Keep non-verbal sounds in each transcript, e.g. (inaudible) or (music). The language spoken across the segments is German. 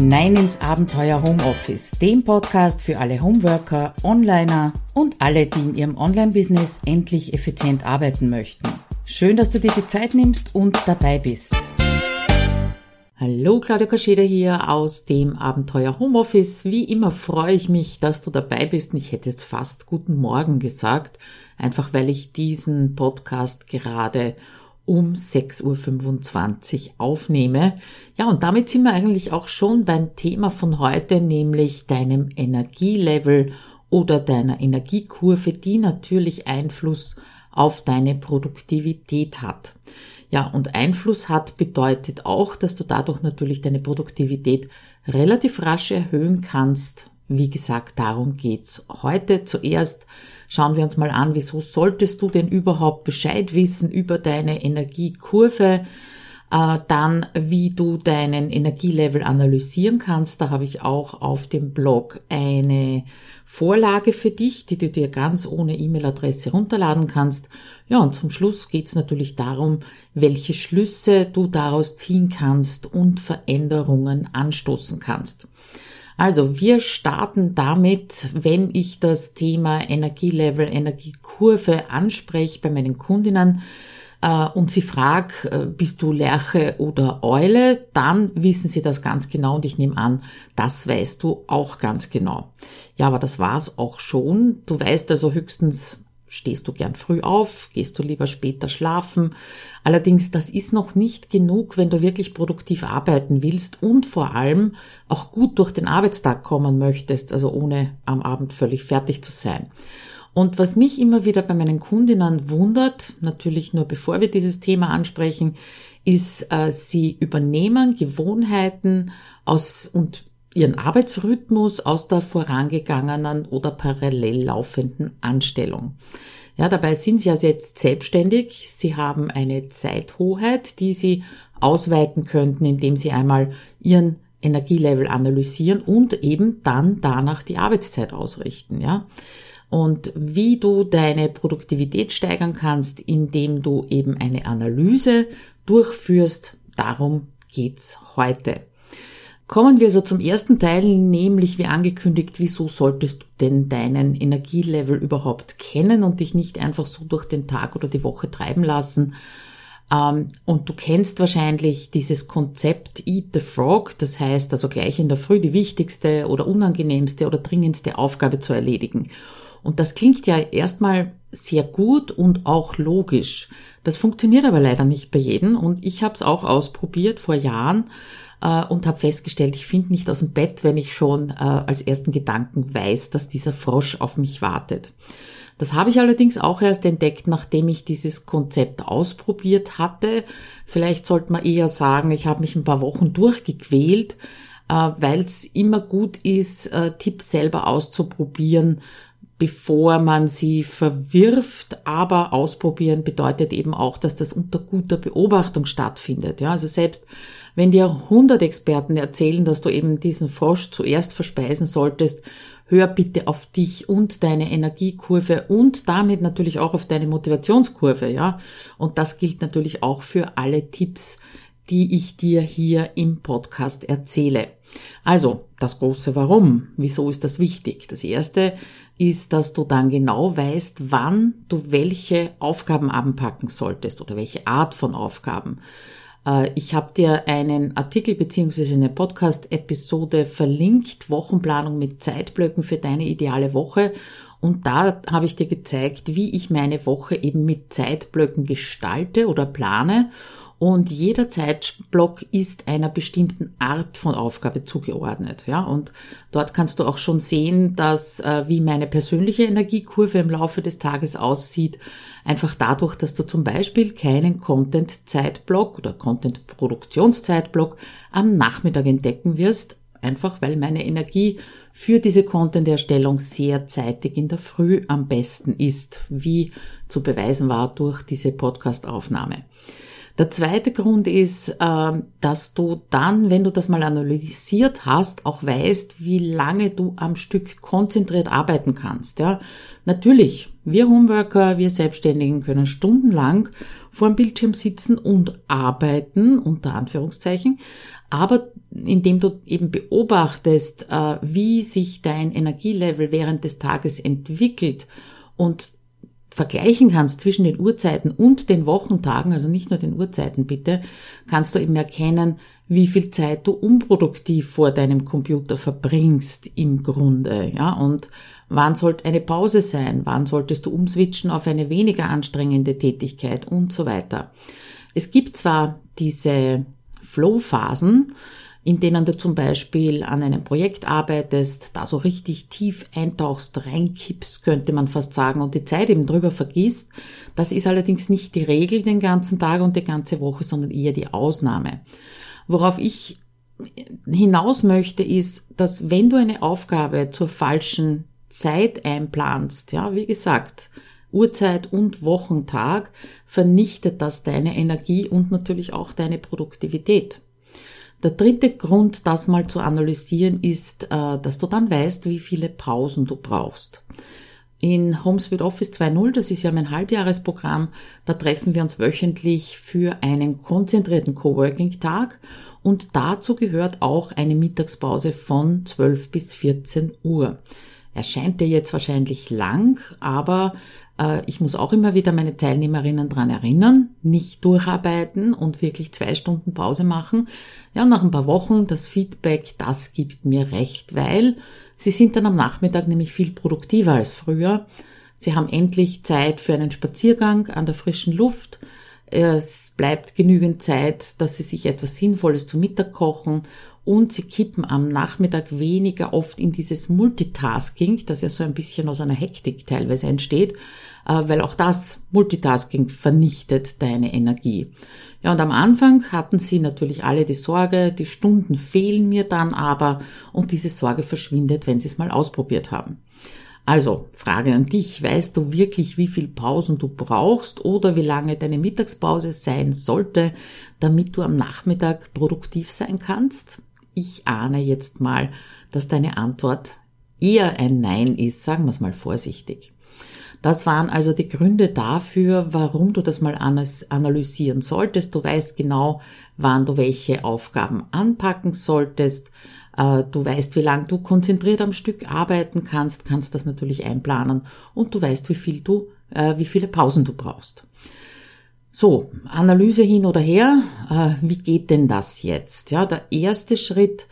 hinein ins Abenteuer Homeoffice, dem Podcast für alle Homeworker, Onliner und alle, die in ihrem Online-Business endlich effizient arbeiten möchten. Schön, dass du dir die Zeit nimmst und dabei bist. Hallo, Claudia Kascheda hier aus dem Abenteuer Homeoffice. Wie immer freue ich mich, dass du dabei bist. Ich hätte jetzt fast guten Morgen gesagt, einfach weil ich diesen Podcast gerade um 6.25 Uhr aufnehme. Ja, und damit sind wir eigentlich auch schon beim Thema von heute, nämlich deinem Energielevel oder deiner Energiekurve, die natürlich Einfluss auf deine Produktivität hat. Ja, und Einfluss hat bedeutet auch, dass du dadurch natürlich deine Produktivität relativ rasch erhöhen kannst. Wie gesagt, darum geht's heute zuerst Schauen wir uns mal an, wieso solltest du denn überhaupt Bescheid wissen über deine Energiekurve? Äh, dann, wie du deinen Energielevel analysieren kannst. Da habe ich auch auf dem Blog eine Vorlage für dich, die du dir ganz ohne E-Mail-Adresse runterladen kannst. Ja, und zum Schluss geht es natürlich darum, welche Schlüsse du daraus ziehen kannst und Veränderungen anstoßen kannst. Also wir starten damit, wenn ich das Thema Energielevel, Energiekurve anspreche bei meinen Kundinnen äh, und sie fragt, äh, bist du Lerche oder Eule, dann wissen sie das ganz genau und ich nehme an, das weißt du auch ganz genau. Ja, aber das war's auch schon. Du weißt also höchstens Stehst du gern früh auf? Gehst du lieber später schlafen? Allerdings, das ist noch nicht genug, wenn du wirklich produktiv arbeiten willst und vor allem auch gut durch den Arbeitstag kommen möchtest, also ohne am Abend völlig fertig zu sein. Und was mich immer wieder bei meinen Kundinnen wundert, natürlich nur bevor wir dieses Thema ansprechen, ist, äh, sie übernehmen Gewohnheiten aus und ihren Arbeitsrhythmus aus der vorangegangenen oder parallel laufenden Anstellung. Ja, dabei sind sie also jetzt selbstständig. Sie haben eine Zeithoheit, die sie ausweiten könnten, indem sie einmal ihren Energielevel analysieren und eben dann danach die Arbeitszeit ausrichten, ja. Und wie du deine Produktivität steigern kannst, indem du eben eine Analyse durchführst, darum geht's heute. Kommen wir also zum ersten Teil, nämlich wie angekündigt, wieso solltest du denn deinen Energielevel überhaupt kennen und dich nicht einfach so durch den Tag oder die Woche treiben lassen. Ähm, und du kennst wahrscheinlich dieses Konzept Eat the Frog, das heißt also gleich in der Früh die wichtigste oder unangenehmste oder dringendste Aufgabe zu erledigen. Und das klingt ja erstmal sehr gut und auch logisch. Das funktioniert aber leider nicht bei jedem und ich habe es auch ausprobiert vor Jahren äh, und habe festgestellt, ich finde nicht aus dem Bett, wenn ich schon äh, als ersten Gedanken weiß, dass dieser Frosch auf mich wartet. Das habe ich allerdings auch erst entdeckt, nachdem ich dieses Konzept ausprobiert hatte. Vielleicht sollte man eher sagen, ich habe mich ein paar Wochen durchgequält, äh, weil es immer gut ist, äh, Tipps selber auszuprobieren, bevor man sie verwirft. Aber ausprobieren bedeutet eben auch, dass das unter guter Beobachtung stattfindet. Ja, also selbst wenn dir 100 Experten erzählen, dass du eben diesen Frosch zuerst verspeisen solltest, hör bitte auf dich und deine Energiekurve und damit natürlich auch auf deine Motivationskurve, ja. Und das gilt natürlich auch für alle Tipps, die ich dir hier im Podcast erzähle. Also, das große Warum. Wieso ist das wichtig? Das erste ist, dass du dann genau weißt, wann du welche Aufgaben anpacken solltest oder welche Art von Aufgaben. Äh, ich habe dir einen Artikel beziehungsweise eine Podcast-Episode verlinkt, Wochenplanung mit Zeitblöcken für deine ideale Woche. Und da habe ich dir gezeigt, wie ich meine Woche eben mit Zeitblöcken gestalte oder plane und jeder Zeitblock ist einer bestimmten Art von Aufgabe zugeordnet. Ja, und dort kannst du auch schon sehen, dass äh, wie meine persönliche Energiekurve im Laufe des Tages aussieht. Einfach dadurch, dass du zum Beispiel keinen Content-Zeitblock oder Content-Produktionszeitblock am Nachmittag entdecken wirst. Einfach weil meine Energie für diese Content-Erstellung sehr zeitig in der Früh am besten ist, wie zu beweisen war durch diese Podcast-Aufnahme. Der zweite Grund ist, ähm, dass du dann, wenn du das mal analysiert hast, auch weißt, wie lange du am Stück konzentriert arbeiten kannst. Ja, natürlich Wir Homeworker, wir Selbstständigen können stundenlang vor dem Bildschirm sitzen und arbeiten, unter Anführungszeichen, aber indem du eben beobachtest, äh, wie sich dein Energielevel während des Tages entwickelt und vergleichen kannst zwischen den Uhrzeiten und den Wochentagen, also nicht nur den Uhrzeiten bitte, kannst du eben erkennen, wie viel Zeit du unproduktiv vor deinem Computer verbringst im Grunde, ja, und wann sollte eine Pause sein, wann solltest du umswitchen auf eine weniger anstrengende Tätigkeit und so weiter. Es gibt zwar diese Flow-Phasen, in denen du zum Beispiel an einem Projekt arbeitest, da so richtig tief eintauchst, reinkippst, könnte man fast sagen, und die Zeit eben drüber vergisst. Das ist allerdings nicht die Regel den ganzen Tag und die ganze Woche, sondern eher die Ausnahme. Worauf ich hinaus möchte, ist, dass wenn du eine Aufgabe zur falschen Zeit einplanst, ja, wie gesagt, Uhrzeit und Wochentag, vernichtet das deine Energie und natürlich auch deine Produktivität. Der dritte Grund, das mal zu analysieren, ist, äh, dass du dann weißt, wie viele Pausen du brauchst. In HomeSuite Office 2.0, das ist ja mein Halbjahresprogramm, da treffen wir uns wöchentlich für einen konzentrierten Coworking-Tag und dazu gehört auch eine Mittagspause von 12 bis 14 Uhr. Erscheint dir jetzt wahrscheinlich lang, aber äh, ich muss auch immer wieder meine Teilnehmerinnen dran erinnern, nicht durcharbeiten und wirklich zwei Stunden Pause machen. Ja, nach ein paar Wochen das Feedback, das gibt mir recht, weil sie sind dann am Nachmittag nämlich viel produktiver als früher. Sie haben endlich Zeit für einen Spaziergang an der frischen Luft. Es bleibt genügend Zeit, dass sie sich etwas Sinnvolles zu Mittag kochen und sie kippen am Nachmittag weniger oft in dieses Multitasking, das ja so ein bisschen aus einer Hektik teilweise entsteht, äh, weil auch das Multitasking vernichtet deine Energie. Ja, und am Anfang hatten sie natürlich alle die Sorge, die Stunden fehlen mir dann aber und diese Sorge verschwindet, wenn sie es mal ausprobiert haben. Also, Frage an dich, weißt du wirklich, wie viel Pausen du brauchst oder wie lange deine Mittagspause sein sollte, damit du am Nachmittag produktiv sein kannst? Ich ahne jetzt mal, dass deine Antwort eher ein Nein ist, sagen wir es mal vorsichtig. Das waren also die Gründe dafür, warum du das mal analysieren solltest. Du weißt genau, wann du welche Aufgaben anpacken solltest. Äh, du weißt, wie lange du konzentriert am Stück arbeiten kannst, kannst das natürlich einplanen und du weißt, wie viel du, äh, wie viele Pausen du brauchst. So, Analyse hin oder her. Äh, wie geht denn das jetzt? Ja, der erste Schritt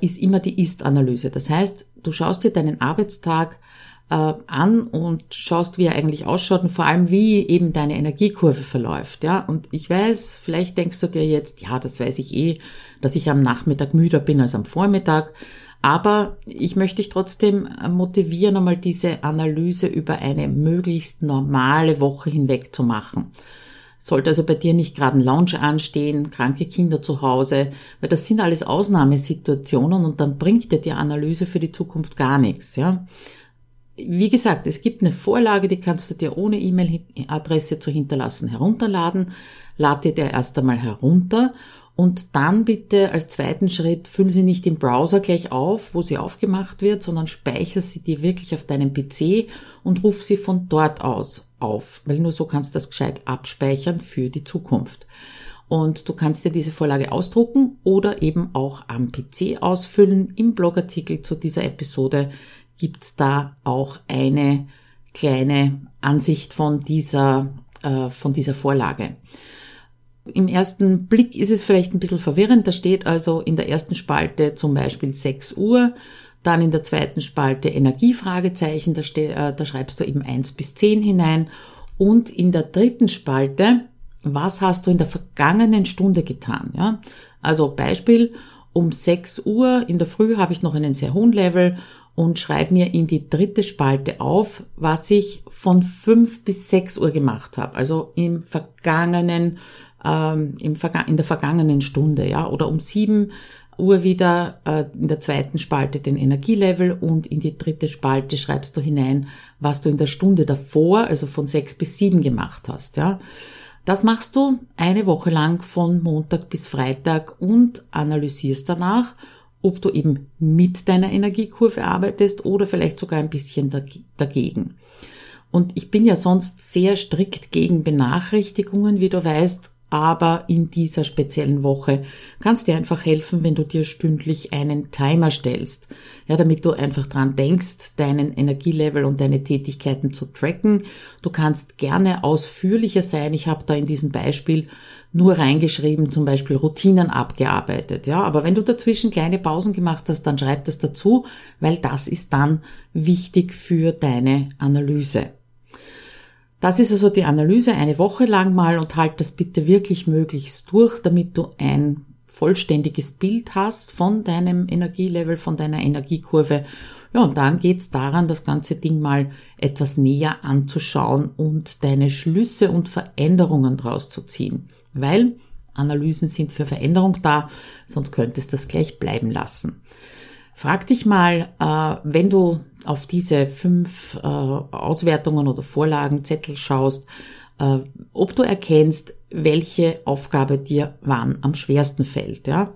ist immer die Ist-Analyse. Das heißt, du schaust dir deinen Arbeitstag äh, an und schaust, wie er eigentlich ausschaut und vor allem, wie eben deine Energiekurve verläuft. Ja, und ich weiß, vielleicht denkst du dir jetzt, ja, das weiß ich eh, dass ich am Nachmittag müder bin als am Vormittag. Aber ich möchte dich trotzdem motivieren, einmal diese Analyse über eine möglichst normale Woche hinweg zu machen. Sollte also bei dir nicht gerade ein Lounge anstehen, kranke Kinder zu Hause, weil das sind alles Ausnahmesituationen und dann bringt dir die Analyse für die Zukunft gar nichts, ja. Wie gesagt, es gibt eine Vorlage, die kannst du dir ohne E-Mail-Adresse zu hinterlassen herunterladen. Lad dir der erst einmal herunter und dann bitte als zweiten Schritt füll sie nicht im Browser gleich auf, wo sie aufgemacht wird, sondern speicher sie dir wirklich auf deinem PC und ruf sie von dort aus auf, weil nur so kannst du das gescheit abspeichern für die Zukunft. Und du kannst dir diese Vorlage ausdrucken oder eben auch am PC ausfüllen. Im Blogartikel zu dieser Episode gibt's da auch eine kleine Ansicht von dieser, äh, von dieser Vorlage. Im ersten Blick ist es vielleicht ein bisschen verwirrend. Da steht also in der ersten Spalte zum Beispiel 6 Uhr, dann in der zweiten Spalte Energiefragezeichen, da, äh, da schreibst du eben 1 bis 10 hinein und in der dritten Spalte, was hast du in der vergangenen Stunde getan? Ja? Also Beispiel, um 6 Uhr in der Früh habe ich noch einen sehr hohen Level und schreibe mir in die dritte Spalte auf, was ich von fünf bis sechs Uhr gemacht habe. Also im vergangenen, ähm, im Verga in der vergangenen Stunde, ja, oder um sieben Uhr wieder äh, in der zweiten Spalte den Energielevel und in die dritte Spalte schreibst du hinein, was du in der Stunde davor, also von sechs bis sieben gemacht hast, ja. Das machst du eine Woche lang von Montag bis Freitag und analysierst danach ob du eben mit deiner Energiekurve arbeitest oder vielleicht sogar ein bisschen dagegen. Und ich bin ja sonst sehr strikt gegen Benachrichtigungen, wie du weißt, aber in dieser speziellen Woche kannst dir einfach helfen, wenn du dir stündlich einen Timer stellst. Ja, damit du einfach dran denkst, deinen Energielevel und deine Tätigkeiten zu tracken. Du kannst gerne ausführlicher sein. Ich habe da in diesem Beispiel nur reingeschrieben, zum Beispiel Routinen abgearbeitet. Ja, aber wenn du dazwischen kleine Pausen gemacht hast, dann schreib das dazu, weil das ist dann wichtig für deine Analyse. Das ist also die Analyse eine Woche lang mal und halt das bitte wirklich möglichst durch, damit du ein vollständiges Bild hast von deinem Energielevel, von deiner Energiekurve. Ja, und dann geht's daran, das ganze Ding mal etwas näher anzuschauen und deine Schlüsse und Veränderungen draus zu ziehen. Weil Analysen sind für Veränderung da, sonst könntest du das gleich bleiben lassen. Frag dich mal, äh, wenn du auf diese fünf äh, Auswertungen oder Vorlagenzettel schaust, äh, ob du erkennst, welche Aufgabe dir wann am schwersten fällt. Ja?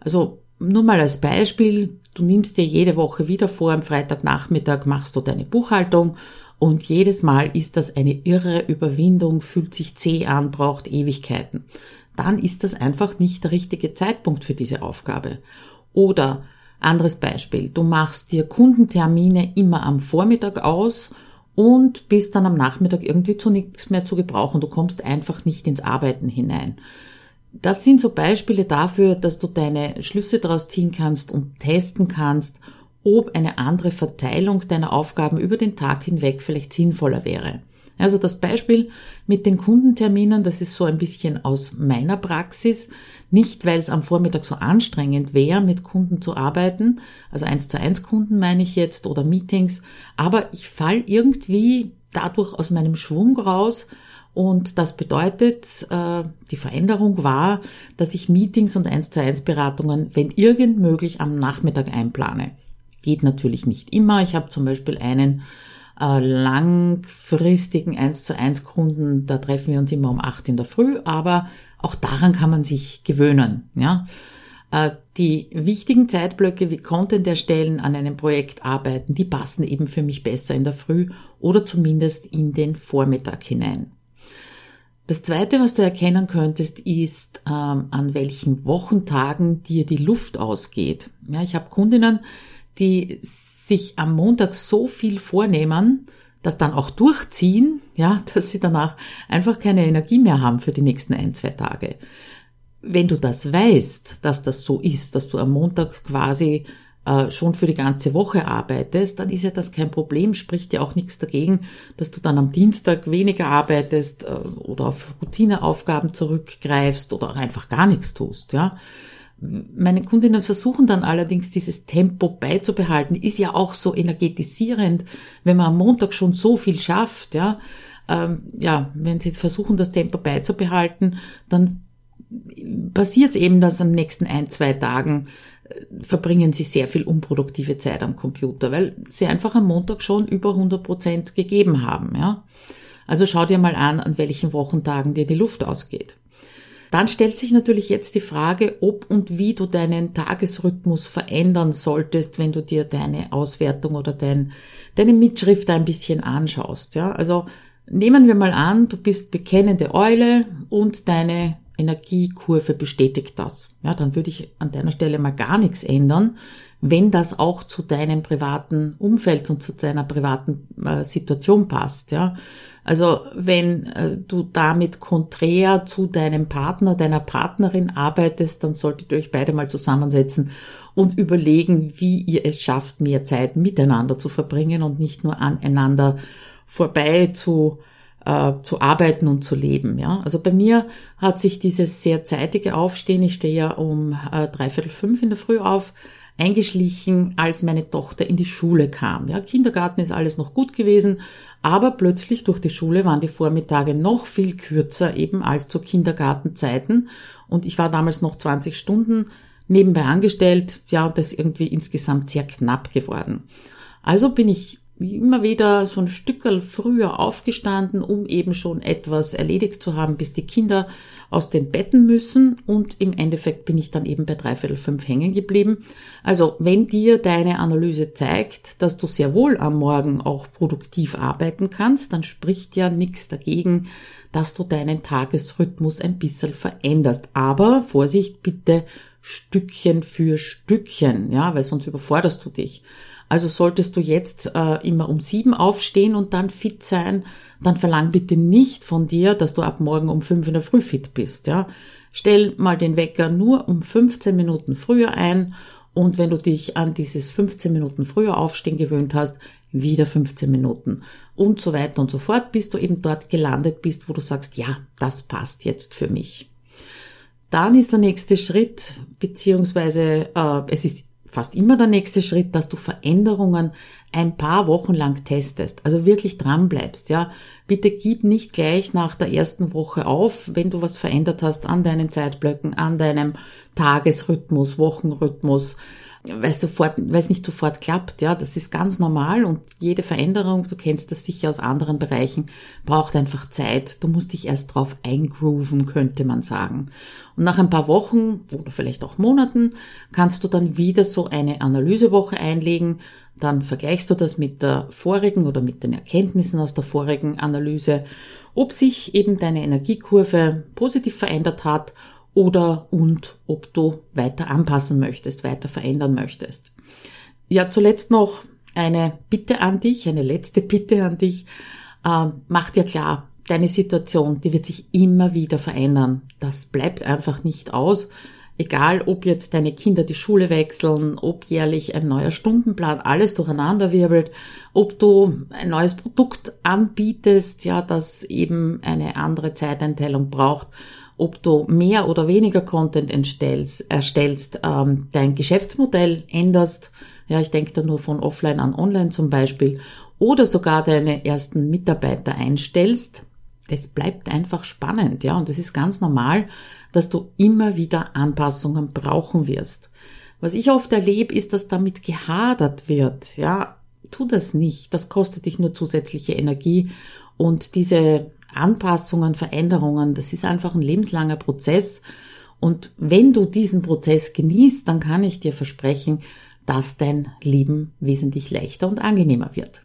Also nur mal als Beispiel, du nimmst dir jede Woche wieder vor, am Freitagnachmittag machst du deine Buchhaltung und jedes Mal ist das eine irre Überwindung, fühlt sich zäh an, braucht Ewigkeiten. Dann ist das einfach nicht der richtige Zeitpunkt für diese Aufgabe. Oder anderes Beispiel, du machst dir Kundentermine immer am Vormittag aus und bist dann am Nachmittag irgendwie zu nichts mehr zu gebrauchen. Du kommst einfach nicht ins Arbeiten hinein. Das sind so Beispiele dafür, dass du deine Schlüsse daraus ziehen kannst und testen kannst, ob eine andere Verteilung deiner Aufgaben über den Tag hinweg vielleicht sinnvoller wäre. Also das Beispiel mit den Kundenterminen, das ist so ein bisschen aus meiner Praxis. Nicht, weil es am Vormittag so anstrengend wäre, mit Kunden zu arbeiten, also eins zu eins Kunden meine ich jetzt oder Meetings, aber ich fall irgendwie dadurch aus meinem Schwung raus und das bedeutet, äh, die Veränderung war, dass ich Meetings und eins zu eins Beratungen, wenn irgend möglich, am Nachmittag einplane. Geht natürlich nicht immer. Ich habe zum Beispiel einen äh, langfristigen 1 zu 1 Kunden, da treffen wir uns immer um 8 in der Früh, aber auch daran kann man sich gewöhnen. Ja? Äh, die wichtigen Zeitblöcke wie Content erstellen, an einem Projekt arbeiten, die passen eben für mich besser in der Früh oder zumindest in den Vormittag hinein. Das Zweite, was du erkennen könntest, ist, ähm, an welchen Wochentagen dir die Luft ausgeht. Ja, ich habe Kundinnen, die sich am Montag so viel vornehmen, das dann auch durchziehen, ja, (laughs) dass sie danach einfach keine Energie mehr haben für die nächsten ein, zwei Tage. Wenn du das weißt, dass das so ist, dass du am Montag quasi äh, schon für die ganze Woche arbeitest, dann ist ja das kein Problem, spricht ja auch nichts dagegen, dass du dann am Dienstag weniger arbeitest äh, oder auf Routineaufgaben zurückgreifst oder auch einfach gar nichts tust, ja. Meine Kundinnen versuchen dann allerdings dieses Tempo beizubehalten, ist ja auch so energetisierend, wenn man am Montag schon so viel schafft, ja. Ähm, ja, wenn sie versuchen, das Tempo beizubehalten, dann passiert es eben, dass am nächsten ein, zwei Tagen äh, verbringen sie sehr viel unproduktive Zeit am Computer, weil sie einfach am Montag schon über 100 Prozent gegeben haben, ja. Also schau dir mal an, an welchen Wochentagen dir die Luft ausgeht. Dann stellt sich natürlich jetzt die Frage, ob und wie du deinen Tagesrhythmus verändern solltest, wenn du dir deine Auswertung oder dein, deine Mitschrift ein bisschen anschaust. Ja, also nehmen wir mal an, du bist bekennende Eule und deine Energiekurve bestätigt das. Ja, dann würde ich an deiner Stelle mal gar nichts ändern, wenn das auch zu deinem privaten Umfeld und zu deiner privaten äh, Situation passt. Ja, also wenn äh, du damit konträr zu deinem Partner, deiner Partnerin arbeitest, dann solltet ihr euch beide mal zusammensetzen und überlegen, wie ihr es schafft, mehr Zeit miteinander zu verbringen und nicht nur aneinander vorbei zu äh, zu arbeiten und zu leben. Ja, also bei mir hat sich dieses sehr zeitige Aufstehen, ich stehe ja um äh, dreiviertel fünf in der Früh auf, eingeschlichen, als meine Tochter in die Schule kam. Ja, Kindergarten ist alles noch gut gewesen, aber plötzlich durch die Schule waren die Vormittage noch viel kürzer eben als zu Kindergartenzeiten und ich war damals noch 20 Stunden nebenbei angestellt, ja, und das irgendwie insgesamt sehr knapp geworden. Also bin ich immer wieder so ein Stückel früher aufgestanden, um eben schon etwas erledigt zu haben, bis die Kinder aus den Betten müssen und im Endeffekt bin ich dann eben bei dreiviertel fünf hängen geblieben. Also wenn dir deine Analyse zeigt, dass du sehr wohl am Morgen auch produktiv arbeiten kannst, dann spricht ja nichts dagegen, dass du deinen Tagesrhythmus ein bisschen veränderst. Aber Vorsicht bitte Stückchen für Stückchen, ja, weil sonst überforderst du dich. Also solltest du jetzt äh, immer um sieben aufstehen und dann fit sein, dann verlang bitte nicht von dir, dass du ab morgen um fünf in der Früh fit bist. Ja? Stell mal den Wecker nur um 15 Minuten früher ein und wenn du dich an dieses 15 Minuten früher aufstehen gewöhnt hast, wieder 15 Minuten und so weiter und so fort, bis du eben dort gelandet bist, wo du sagst, ja, das passt jetzt für mich. Dann ist der nächste Schritt, beziehungsweise äh, es ist fast immer der nächste Schritt, dass du Veränderungen ein paar Wochen lang testest, also wirklich dran bleibst, ja. Bitte gib nicht gleich nach der ersten Woche auf, wenn du was verändert hast an deinen Zeitblöcken, an deinem Tagesrhythmus, Wochenrhythmus, weil es sofort, weil es nicht sofort klappt, ja, das ist ganz normal und jede Veränderung, du kennst das sicher aus anderen Bereichen, braucht einfach Zeit. Du musst dich erst drauf eingrooven, könnte man sagen. Und nach ein paar Wochen oder vielleicht auch Monaten kannst du dann wieder so eine Analysewoche einlegen. Dann vergleichst du das mit der vorigen oder mit den Erkenntnissen aus der vorigen Analyse, ob sich eben deine Energiekurve positiv verändert hat oder und ob du weiter anpassen möchtest, weiter verändern möchtest. Ja, zuletzt noch eine Bitte an dich, eine letzte Bitte an dich. Ähm, mach dir klar, deine Situation, die wird sich immer wieder verändern. Das bleibt einfach nicht aus. Egal, ob jetzt deine Kinder die Schule wechseln, ob jährlich ein neuer Stundenplan alles durcheinander wirbelt, ob du ein neues Produkt anbietest, ja, das eben eine andere Zeiteinteilung braucht ob du mehr oder weniger Content entstellst, erstellst, ähm, dein Geschäftsmodell änderst, ja, ich denke da nur von offline an online zum Beispiel, oder sogar deine ersten Mitarbeiter einstellst, das bleibt einfach spannend, ja, und es ist ganz normal, dass du immer wieder Anpassungen brauchen wirst. Was ich oft erlebe, ist, dass damit gehadert wird, ja, tu das nicht, das kostet dich nur zusätzliche Energie und diese Anpassungen, Veränderungen, das ist einfach ein lebenslanger Prozess. Und wenn du diesen Prozess genießt, dann kann ich dir versprechen, dass dein Leben wesentlich leichter und angenehmer wird.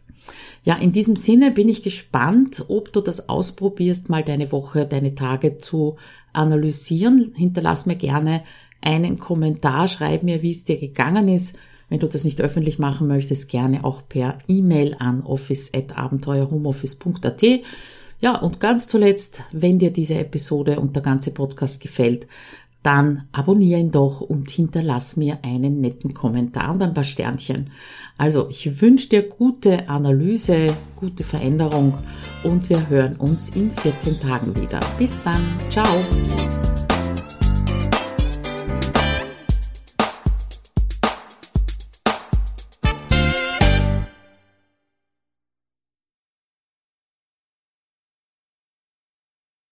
Ja, in diesem Sinne bin ich gespannt, ob du das ausprobierst, mal deine Woche, deine Tage zu analysieren. Hinterlass mir gerne einen Kommentar, schreib mir, wie es dir gegangen ist. Wenn du das nicht öffentlich machen möchtest, gerne auch per E-Mail an office.abenteuerhomeoffice.at. Ja, und ganz zuletzt, wenn dir diese Episode und der ganze Podcast gefällt, dann abonniere ihn doch und hinterlass mir einen netten Kommentar und ein paar Sternchen. Also, ich wünsche dir gute Analyse, gute Veränderung und wir hören uns in 14 Tagen wieder. Bis dann. Ciao.